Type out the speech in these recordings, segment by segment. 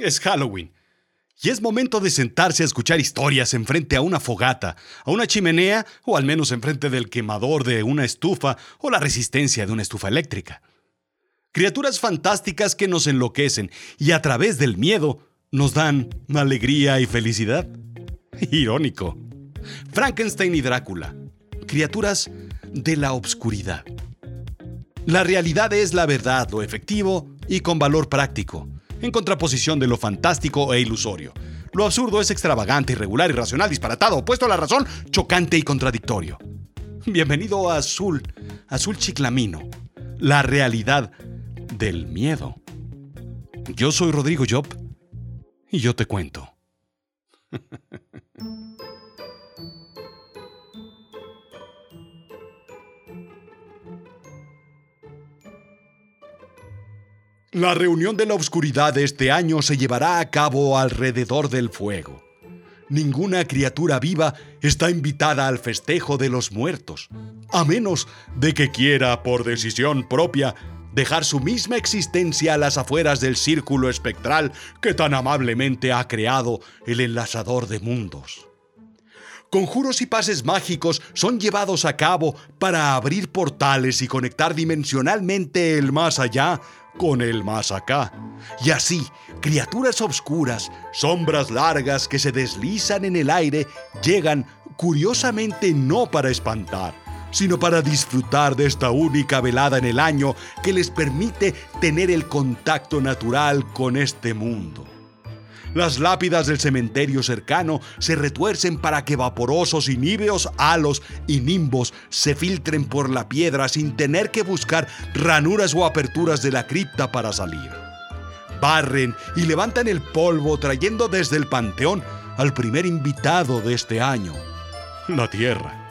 Es Halloween. Y es momento de sentarse a escuchar historias enfrente a una fogata, a una chimenea o al menos enfrente del quemador de una estufa o la resistencia de una estufa eléctrica. Criaturas fantásticas que nos enloquecen y a través del miedo nos dan alegría y felicidad. Irónico. Frankenstein y Drácula. Criaturas de la obscuridad. La realidad es la verdad, lo efectivo y con valor práctico, en contraposición de lo fantástico e ilusorio. Lo absurdo es extravagante, irregular, irracional, disparatado, opuesto a la razón, chocante y contradictorio. Bienvenido a Azul, Azul Chiclamino, la realidad del miedo. Yo soy Rodrigo Job y yo te cuento. La reunión de la oscuridad de este año se llevará a cabo alrededor del fuego. Ninguna criatura viva está invitada al festejo de los muertos, a menos de que quiera, por decisión propia, dejar su misma existencia a las afueras del círculo espectral que tan amablemente ha creado el enlazador de mundos. Conjuros y pases mágicos son llevados a cabo para abrir portales y conectar dimensionalmente el más allá con el más acá. Y así, criaturas obscuras, sombras largas que se deslizan en el aire, llegan curiosamente no para espantar, sino para disfrutar de esta única velada en el año que les permite tener el contacto natural con este mundo. Las lápidas del cementerio cercano se retuercen para que vaporosos y níveos halos y nimbos se filtren por la piedra sin tener que buscar ranuras o aperturas de la cripta para salir. Barren y levantan el polvo trayendo desde el panteón al primer invitado de este año, la tierra.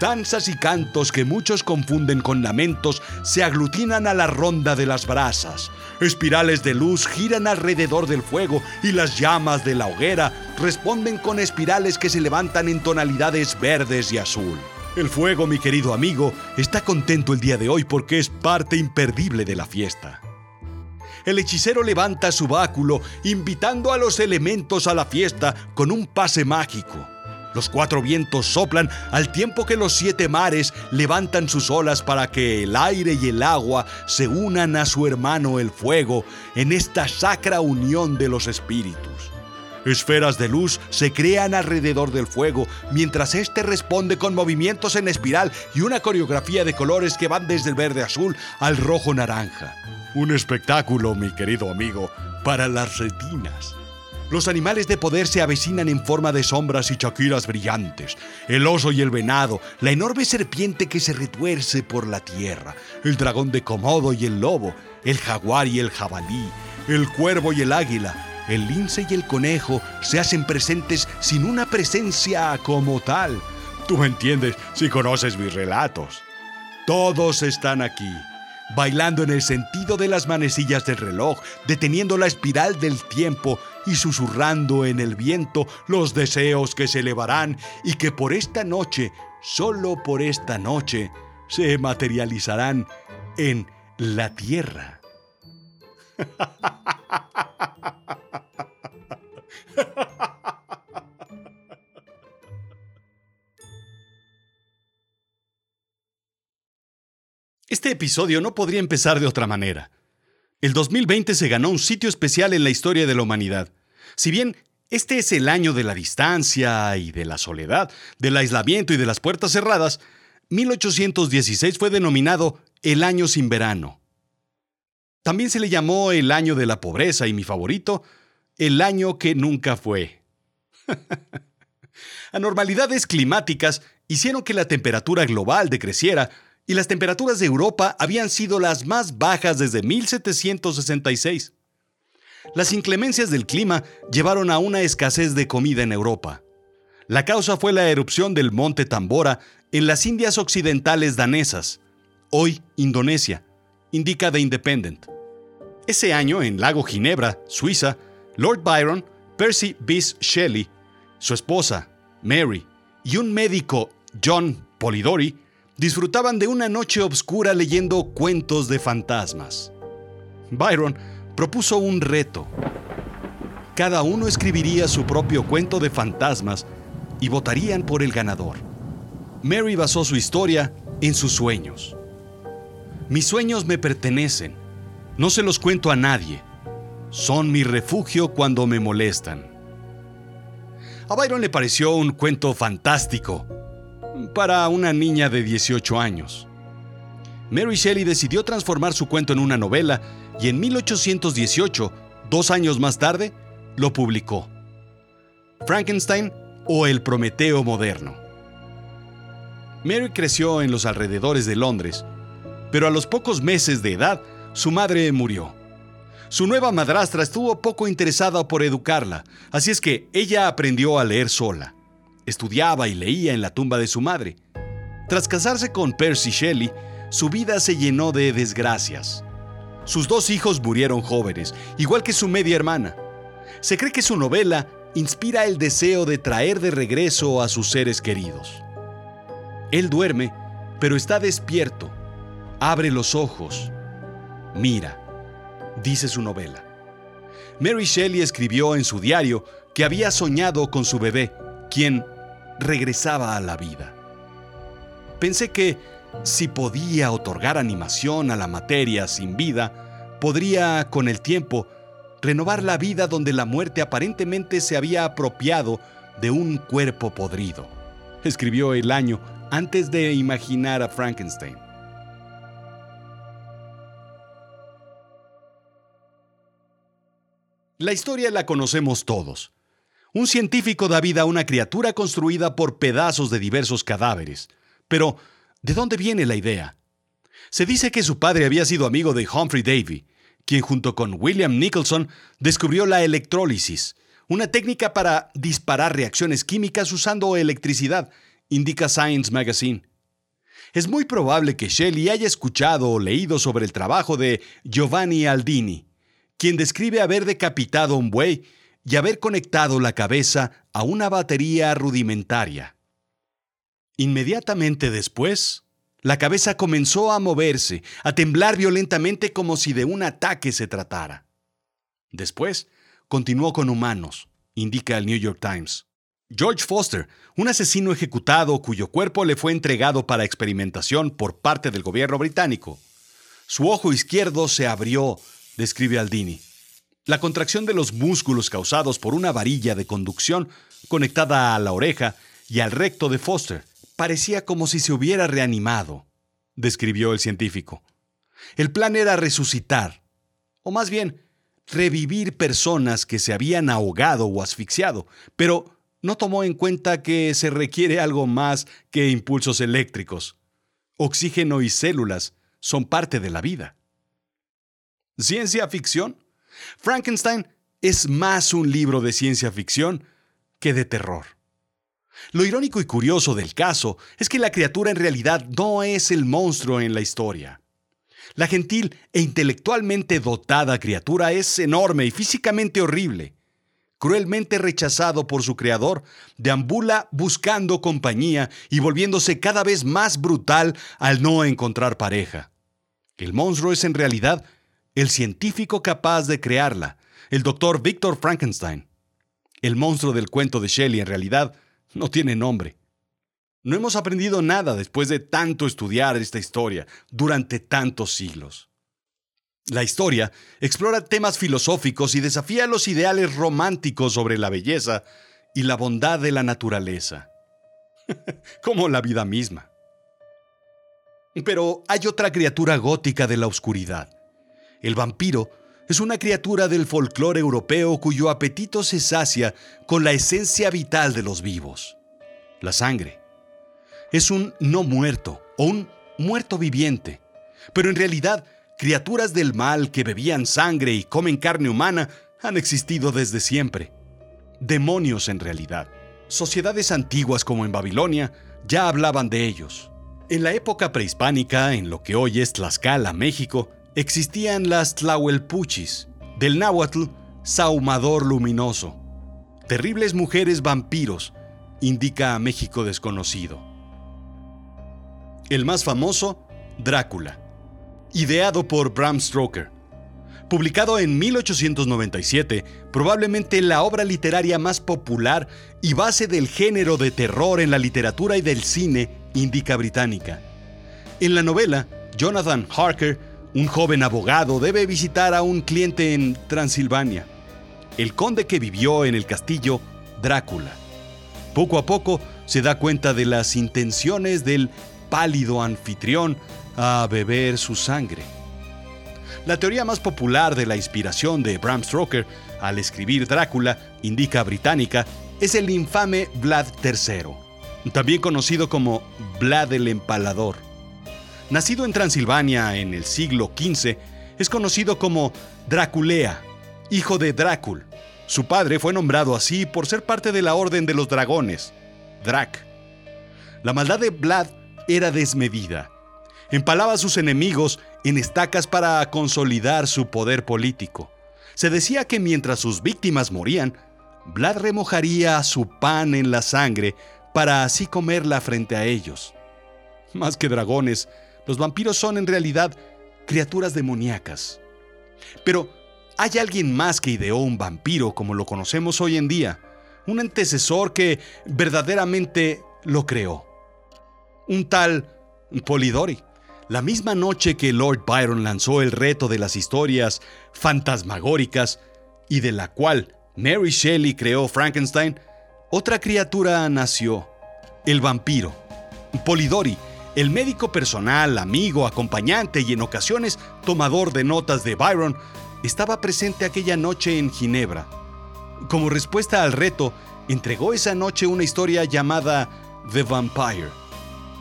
Danzas y cantos que muchos confunden con lamentos se aglutinan a la ronda de las brasas. Espirales de luz giran alrededor del fuego y las llamas de la hoguera responden con espirales que se levantan en tonalidades verdes y azul. El fuego, mi querido amigo, está contento el día de hoy porque es parte imperdible de la fiesta. El hechicero levanta su báculo, invitando a los elementos a la fiesta con un pase mágico. Los cuatro vientos soplan al tiempo que los siete mares levantan sus olas para que el aire y el agua se unan a su hermano el fuego en esta sacra unión de los espíritus. Esferas de luz se crean alrededor del fuego mientras éste responde con movimientos en espiral y una coreografía de colores que van desde el verde azul al rojo naranja. Un espectáculo, mi querido amigo, para las retinas. Los animales de poder se avecinan en forma de sombras y chaquiras brillantes. El oso y el venado, la enorme serpiente que se retuerce por la tierra, el dragón de Komodo y el lobo, el jaguar y el jabalí, el cuervo y el águila, el lince y el conejo se hacen presentes sin una presencia como tal. Tú entiendes si conoces mis relatos. Todos están aquí bailando en el sentido de las manecillas del reloj, deteniendo la espiral del tiempo y susurrando en el viento los deseos que se elevarán y que por esta noche, solo por esta noche, se materializarán en la tierra. Este episodio no podría empezar de otra manera. El 2020 se ganó un sitio especial en la historia de la humanidad. Si bien este es el año de la distancia y de la soledad, del aislamiento y de las puertas cerradas, 1816 fue denominado el año sin verano. También se le llamó el año de la pobreza y mi favorito, el año que nunca fue. Anormalidades climáticas hicieron que la temperatura global decreciera y las temperaturas de Europa habían sido las más bajas desde 1766. Las inclemencias del clima llevaron a una escasez de comida en Europa. La causa fue la erupción del monte Tambora en las Indias Occidentales danesas, hoy Indonesia, indica The Independent. Ese año, en Lago Ginebra, Suiza, Lord Byron, Percy Bysshe Shelley, su esposa, Mary, y un médico, John Polidori, disfrutaban de una noche oscura leyendo cuentos de fantasmas. Byron propuso un reto, Cada uno escribiría su propio cuento de fantasmas y votarían por el ganador. Mary basó su historia en sus sueños. Mis sueños me pertenecen. No se los cuento a nadie. Son mi refugio cuando me molestan. A Byron le pareció un cuento fantástico para una niña de 18 años. Mary Shelley decidió transformar su cuento en una novela y en 1818, dos años más tarde, lo publicó. Frankenstein o el Prometeo moderno. Mary creció en los alrededores de Londres, pero a los pocos meses de edad su madre murió. Su nueva madrastra estuvo poco interesada por educarla, así es que ella aprendió a leer sola. Estudiaba y leía en la tumba de su madre. Tras casarse con Percy Shelley, su vida se llenó de desgracias. Sus dos hijos murieron jóvenes, igual que su media hermana. Se cree que su novela inspira el deseo de traer de regreso a sus seres queridos. Él duerme, pero está despierto. Abre los ojos. Mira, dice su novela. Mary Shelley escribió en su diario que había soñado con su bebé, quien regresaba a la vida. Pensé que si podía otorgar animación a la materia sin vida, podría, con el tiempo, renovar la vida donde la muerte aparentemente se había apropiado de un cuerpo podrido. Escribió el año antes de imaginar a Frankenstein. La historia la conocemos todos. Un científico da vida a una criatura construida por pedazos de diversos cadáveres. Pero, ¿de dónde viene la idea? Se dice que su padre había sido amigo de Humphrey Davy, quien junto con William Nicholson descubrió la electrólisis, una técnica para disparar reacciones químicas usando electricidad indica Science Magazine. Es muy probable que Shelley haya escuchado o leído sobre el trabajo de Giovanni Aldini, quien describe haber decapitado un buey y haber conectado la cabeza a una batería rudimentaria. Inmediatamente después, la cabeza comenzó a moverse, a temblar violentamente como si de un ataque se tratara. Después, continuó con humanos, indica el New York Times. George Foster, un asesino ejecutado cuyo cuerpo le fue entregado para experimentación por parte del gobierno británico. Su ojo izquierdo se abrió, describe Aldini. La contracción de los músculos causados por una varilla de conducción conectada a la oreja y al recto de Foster parecía como si se hubiera reanimado, describió el científico. El plan era resucitar, o más bien, revivir personas que se habían ahogado o asfixiado, pero no tomó en cuenta que se requiere algo más que impulsos eléctricos. Oxígeno y células son parte de la vida. ¿Ciencia ficción? Frankenstein es más un libro de ciencia ficción que de terror. Lo irónico y curioso del caso es que la criatura en realidad no es el monstruo en la historia. La gentil e intelectualmente dotada criatura es enorme y físicamente horrible cruelmente rechazado por su creador, deambula buscando compañía y volviéndose cada vez más brutal al no encontrar pareja. El monstruo es en realidad el científico capaz de crearla, el doctor Victor Frankenstein. El monstruo del cuento de Shelley en realidad no tiene nombre. No hemos aprendido nada después de tanto estudiar esta historia durante tantos siglos. La historia explora temas filosóficos y desafía los ideales románticos sobre la belleza y la bondad de la naturaleza, como la vida misma. Pero hay otra criatura gótica de la oscuridad. El vampiro es una criatura del folclore europeo cuyo apetito se sacia con la esencia vital de los vivos, la sangre. Es un no muerto o un muerto viviente, pero en realidad criaturas del mal que bebían sangre y comen carne humana han existido desde siempre. Demonios en realidad. Sociedades antiguas como en Babilonia ya hablaban de ellos. En la época prehispánica, en lo que hoy es Tlaxcala, México, existían las Tlahuelpuchis, del náhuatl Saumador Luminoso. Terribles mujeres vampiros, indica a México desconocido. El más famoso, Drácula ideado por Bram Stoker. Publicado en 1897, probablemente la obra literaria más popular y base del género de terror en la literatura y del cine indica británica. En la novela, Jonathan Harker, un joven abogado, debe visitar a un cliente en Transilvania, el conde que vivió en el castillo Drácula. Poco a poco se da cuenta de las intenciones del pálido anfitrión a beber su sangre. La teoría más popular de la inspiración de Bram Stoker al escribir Drácula, indica británica, es el infame Vlad III, también conocido como Vlad el Empalador. Nacido en Transilvania en el siglo XV, es conocido como Draculea, hijo de Drácul. Su padre fue nombrado así por ser parte de la Orden de los Dragones, Drac. La maldad de Vlad era desmedida. Empalaba a sus enemigos en estacas para consolidar su poder político. Se decía que mientras sus víctimas morían, Vlad remojaría su pan en la sangre para así comerla frente a ellos. Más que dragones, los vampiros son en realidad criaturas demoníacas. Pero hay alguien más que ideó un vampiro como lo conocemos hoy en día, un antecesor que verdaderamente lo creó. Un tal Polidori. La misma noche que Lord Byron lanzó el reto de las historias fantasmagóricas y de la cual Mary Shelley creó Frankenstein, otra criatura nació, el vampiro. Polidori, el médico personal, amigo, acompañante y en ocasiones tomador de notas de Byron, estaba presente aquella noche en Ginebra. Como respuesta al reto, entregó esa noche una historia llamada The Vampire,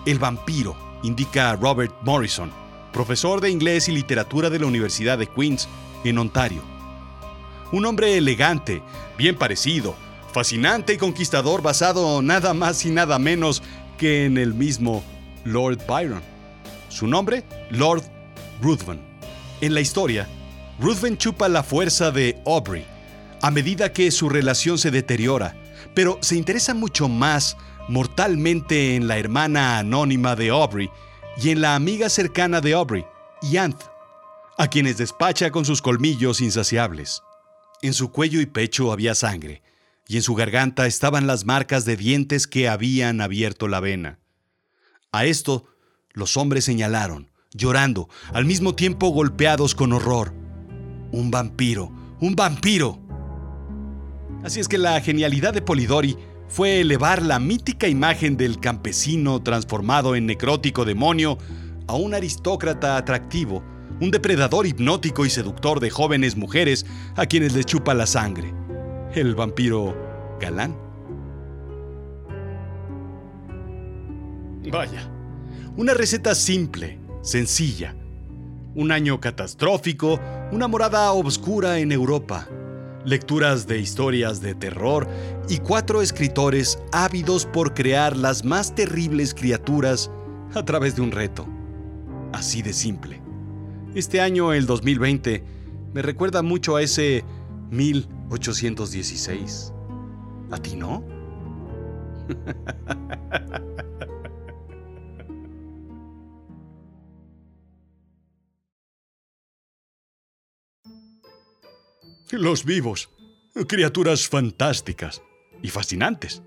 el vampiro indica Robert Morrison, profesor de inglés y literatura de la Universidad de Queens, en Ontario. Un hombre elegante, bien parecido, fascinante y conquistador basado nada más y nada menos que en el mismo Lord Byron. Su nombre, Lord Ruthven. En la historia, Ruthven chupa la fuerza de Aubrey a medida que su relación se deteriora, pero se interesa mucho más mortalmente en la hermana anónima de Aubrey y en la amiga cercana de Aubrey, Yanth, a quienes despacha con sus colmillos insaciables. En su cuello y pecho había sangre, y en su garganta estaban las marcas de dientes que habían abierto la vena. A esto los hombres señalaron, llorando, al mismo tiempo golpeados con horror. Un vampiro, un vampiro. Así es que la genialidad de Polidori fue elevar la mítica imagen del campesino transformado en necrótico demonio a un aristócrata atractivo, un depredador hipnótico y seductor de jóvenes mujeres a quienes les chupa la sangre. El vampiro galán. Vaya, una receta simple, sencilla. Un año catastrófico, una morada oscura en Europa lecturas de historias de terror y cuatro escritores ávidos por crear las más terribles criaturas a través de un reto. Así de simple. Este año, el 2020, me recuerda mucho a ese 1816. ¿A ti no? Los vivos, criaturas fantásticas y fascinantes.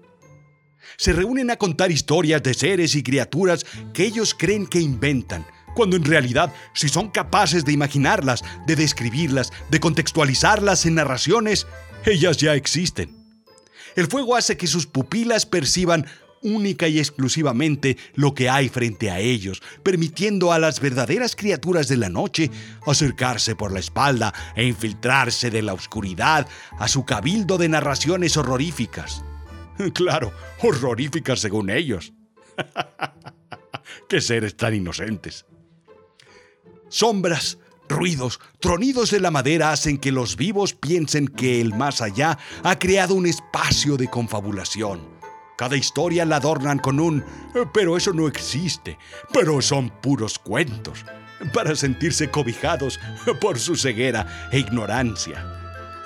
Se reúnen a contar historias de seres y criaturas que ellos creen que inventan, cuando en realidad, si son capaces de imaginarlas, de describirlas, de contextualizarlas en narraciones, ellas ya existen. El fuego hace que sus pupilas perciban única y exclusivamente lo que hay frente a ellos, permitiendo a las verdaderas criaturas de la noche acercarse por la espalda e infiltrarse de la oscuridad a su cabildo de narraciones horroríficas. Claro, horroríficas según ellos. ¡Qué seres tan inocentes! Sombras, ruidos, tronidos de la madera hacen que los vivos piensen que el más allá ha creado un espacio de confabulación cada historia la adornan con un, pero eso no existe, pero son puros cuentos, para sentirse cobijados por su ceguera e ignorancia.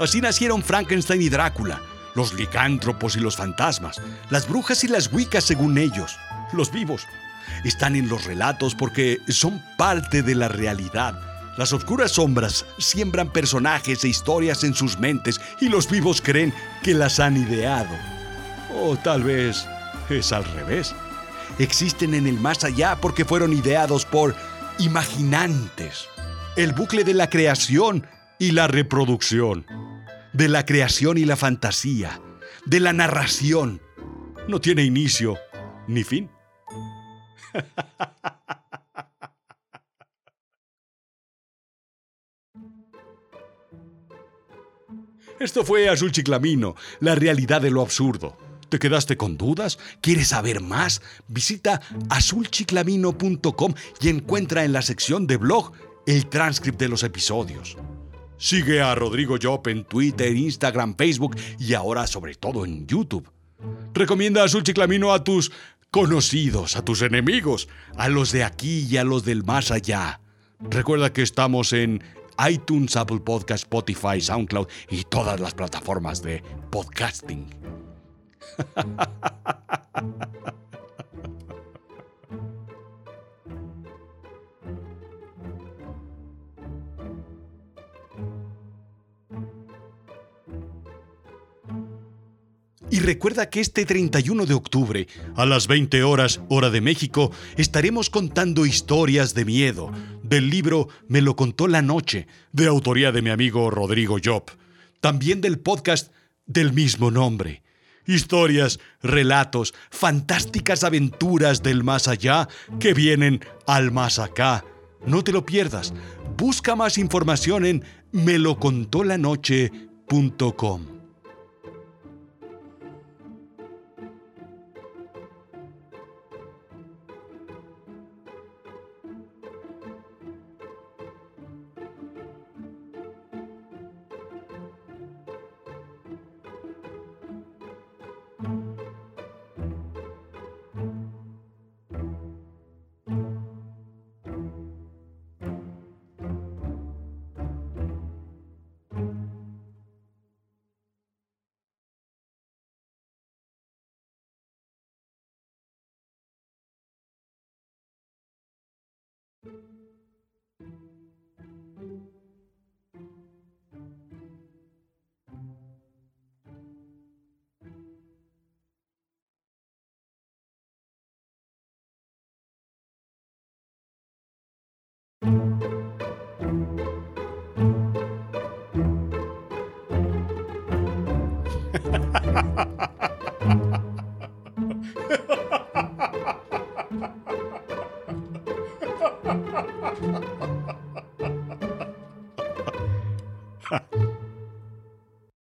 Así nacieron Frankenstein y Drácula, los licántropos y los fantasmas, las brujas y las wicas según ellos, los vivos. Están en los relatos porque son parte de la realidad Las oscuras sombras siembran personajes e historias en sus mentes y los vivos creen que las han ideado. O tal vez es al revés. Existen en el más allá porque fueron ideados por imaginantes. El bucle de la creación y la reproducción. De la creación y la fantasía. De la narración. No tiene inicio ni fin. Esto fue Azul Chiclamino, la realidad de lo absurdo. ¿Te quedaste con dudas? ¿Quieres saber más? Visita azulchiclamino.com y encuentra en la sección de blog el transcript de los episodios. Sigue a Rodrigo Job en Twitter, Instagram, Facebook y ahora sobre todo en YouTube. Recomienda Azul Chiclamino a tus conocidos, a tus enemigos, a los de aquí y a los del más allá. Recuerda que estamos en iTunes, Apple Podcast, Spotify, SoundCloud y todas las plataformas de podcasting. Y recuerda que este 31 de octubre, a las 20 horas, hora de México, estaremos contando historias de miedo del libro Me lo contó la noche, de autoría de mi amigo Rodrigo Job. También del podcast del mismo nombre. Historias, relatos, fantásticas aventuras del más allá que vienen al más acá. No te lo pierdas. Busca más información en melocontolanoche.com.